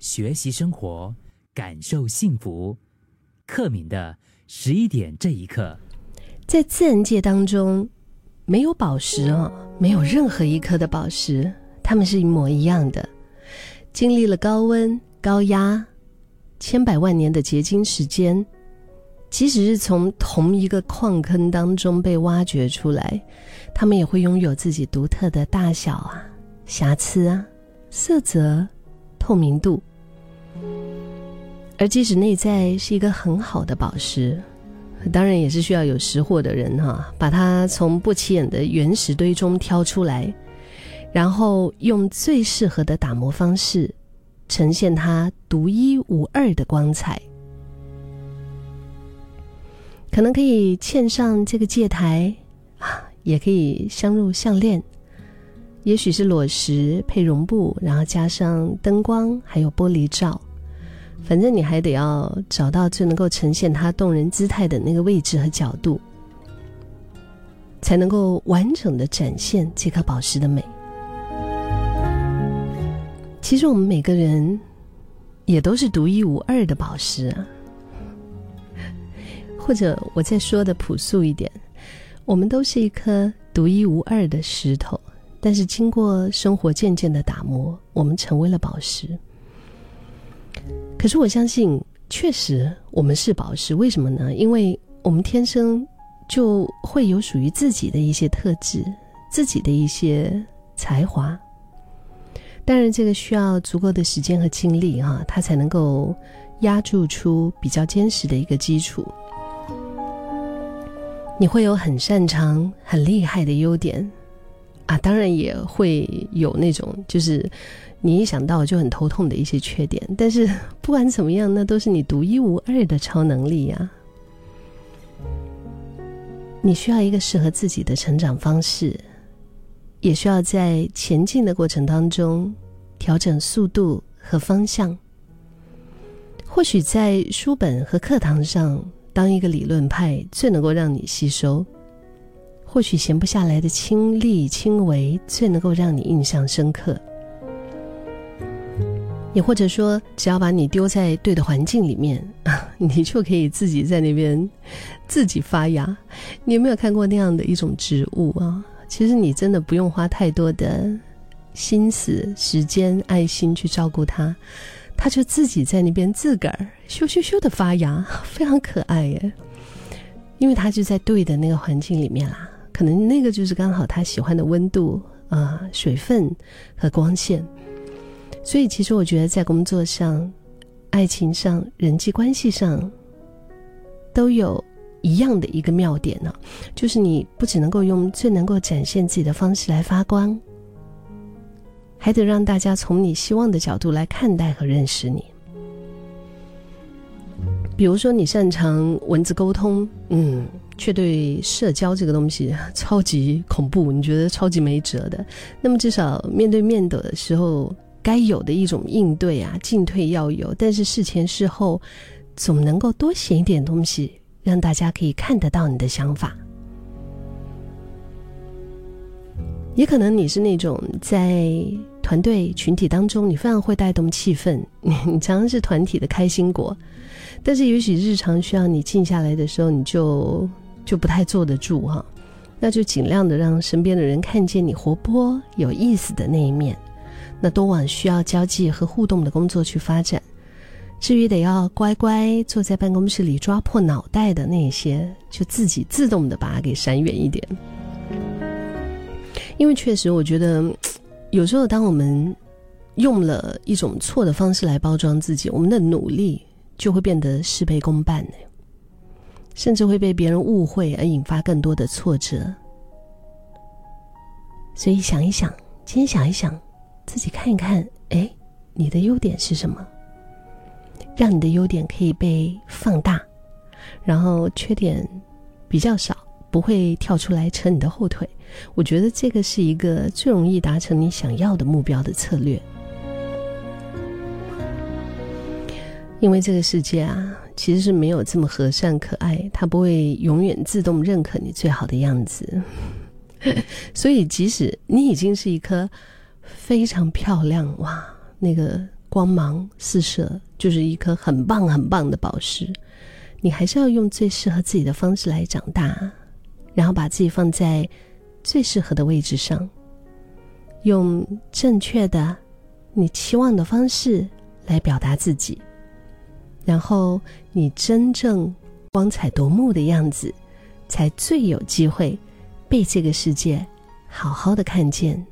学习生活，感受幸福。克敏的十一点这一刻，在自然界当中，没有宝石啊，没有任何一颗的宝石，它们是一模一样的。经历了高温、高压、千百万年的结晶时间，即使是从同一个矿坑当中被挖掘出来，它们也会拥有自己独特的大小啊、瑕疵啊、色泽、透明度。而即使内在是一个很好的宝石，当然也是需要有识货的人哈，把它从不起眼的原石堆中挑出来，然后用最适合的打磨方式，呈现它独一无二的光彩。可能可以嵌上这个戒台啊，也可以镶入项链，也许是裸石配绒布，然后加上灯光还有玻璃罩。反正你还得要找到最能够呈现它动人姿态的那个位置和角度，才能够完整的展现这颗宝石的美。其实我们每个人也都是独一无二的宝石啊，或者我再说的朴素一点，我们都是一颗独一无二的石头，但是经过生活渐渐的打磨，我们成为了宝石。可是我相信，确实我们是宝石。为什么呢？因为我们天生就会有属于自己的一些特质，自己的一些才华。当然，这个需要足够的时间和精力哈，它才能够压铸出比较坚实的一个基础。你会有很擅长、很厉害的优点啊，当然也会有那种就是。你一想到就很头痛的一些缺点，但是 不管怎么样，那都是你独一无二的超能力呀。你需要一个适合自己的成长方式，也需要在前进的过程当中调整速度和方向。或许在书本和课堂上当一个理论派最能够让你吸收，或许闲不下来的亲力亲为最能够让你印象深刻。也或者说，只要把你丢在对的环境里面，你就可以自己在那边自己发芽。你有没有看过那样的一种植物啊？其实你真的不用花太多的心思、时间、爱心去照顾它，它就自己在那边自个儿咻咻咻的发芽，非常可爱耶。因为它就在对的那个环境里面啦，可能那个就是刚好它喜欢的温度啊、水分和光线。所以，其实我觉得，在工作上、爱情上、人际关系上，都有一样的一个妙点呢，就是你不只能够用最能够展现自己的方式来发光，还得让大家从你希望的角度来看待和认识你。比如说，你擅长文字沟通，嗯，却对社交这个东西 超级恐怖，你觉得超级没辙的，那么至少面对面的时候。该有的一种应对啊，进退要有，但是事前事后，总能够多写一点东西，让大家可以看得到你的想法。也可能你是那种在团队群体当中，你非常会带动气氛，你常常是团体的开心果，但是也许日常需要你静下来的时候，你就就不太坐得住哈，那就尽量的让身边的人看见你活泼有意思的那一面。那多往需要交际和互动的工作去发展，至于得要乖乖坐在办公室里抓破脑袋的那些，就自己自动的把它给闪远一点。因为确实，我觉得有时候当我们用了一种错的方式来包装自己，我们的努力就会变得事倍功半，甚至会被别人误会而引发更多的挫折。所以想一想，今天想一想。自己看一看，哎，你的优点是什么？让你的优点可以被放大，然后缺点比较少，不会跳出来扯你的后腿。我觉得这个是一个最容易达成你想要的目标的策略。因为这个世界啊，其实是没有这么和善可爱，它不会永远自动认可你最好的样子。所以，即使你已经是一颗。非常漂亮哇！那个光芒四射，就是一颗很棒很棒的宝石。你还是要用最适合自己的方式来长大，然后把自己放在最适合的位置上，用正确的、你期望的方式来表达自己，然后你真正光彩夺目的样子，才最有机会被这个世界好好的看见。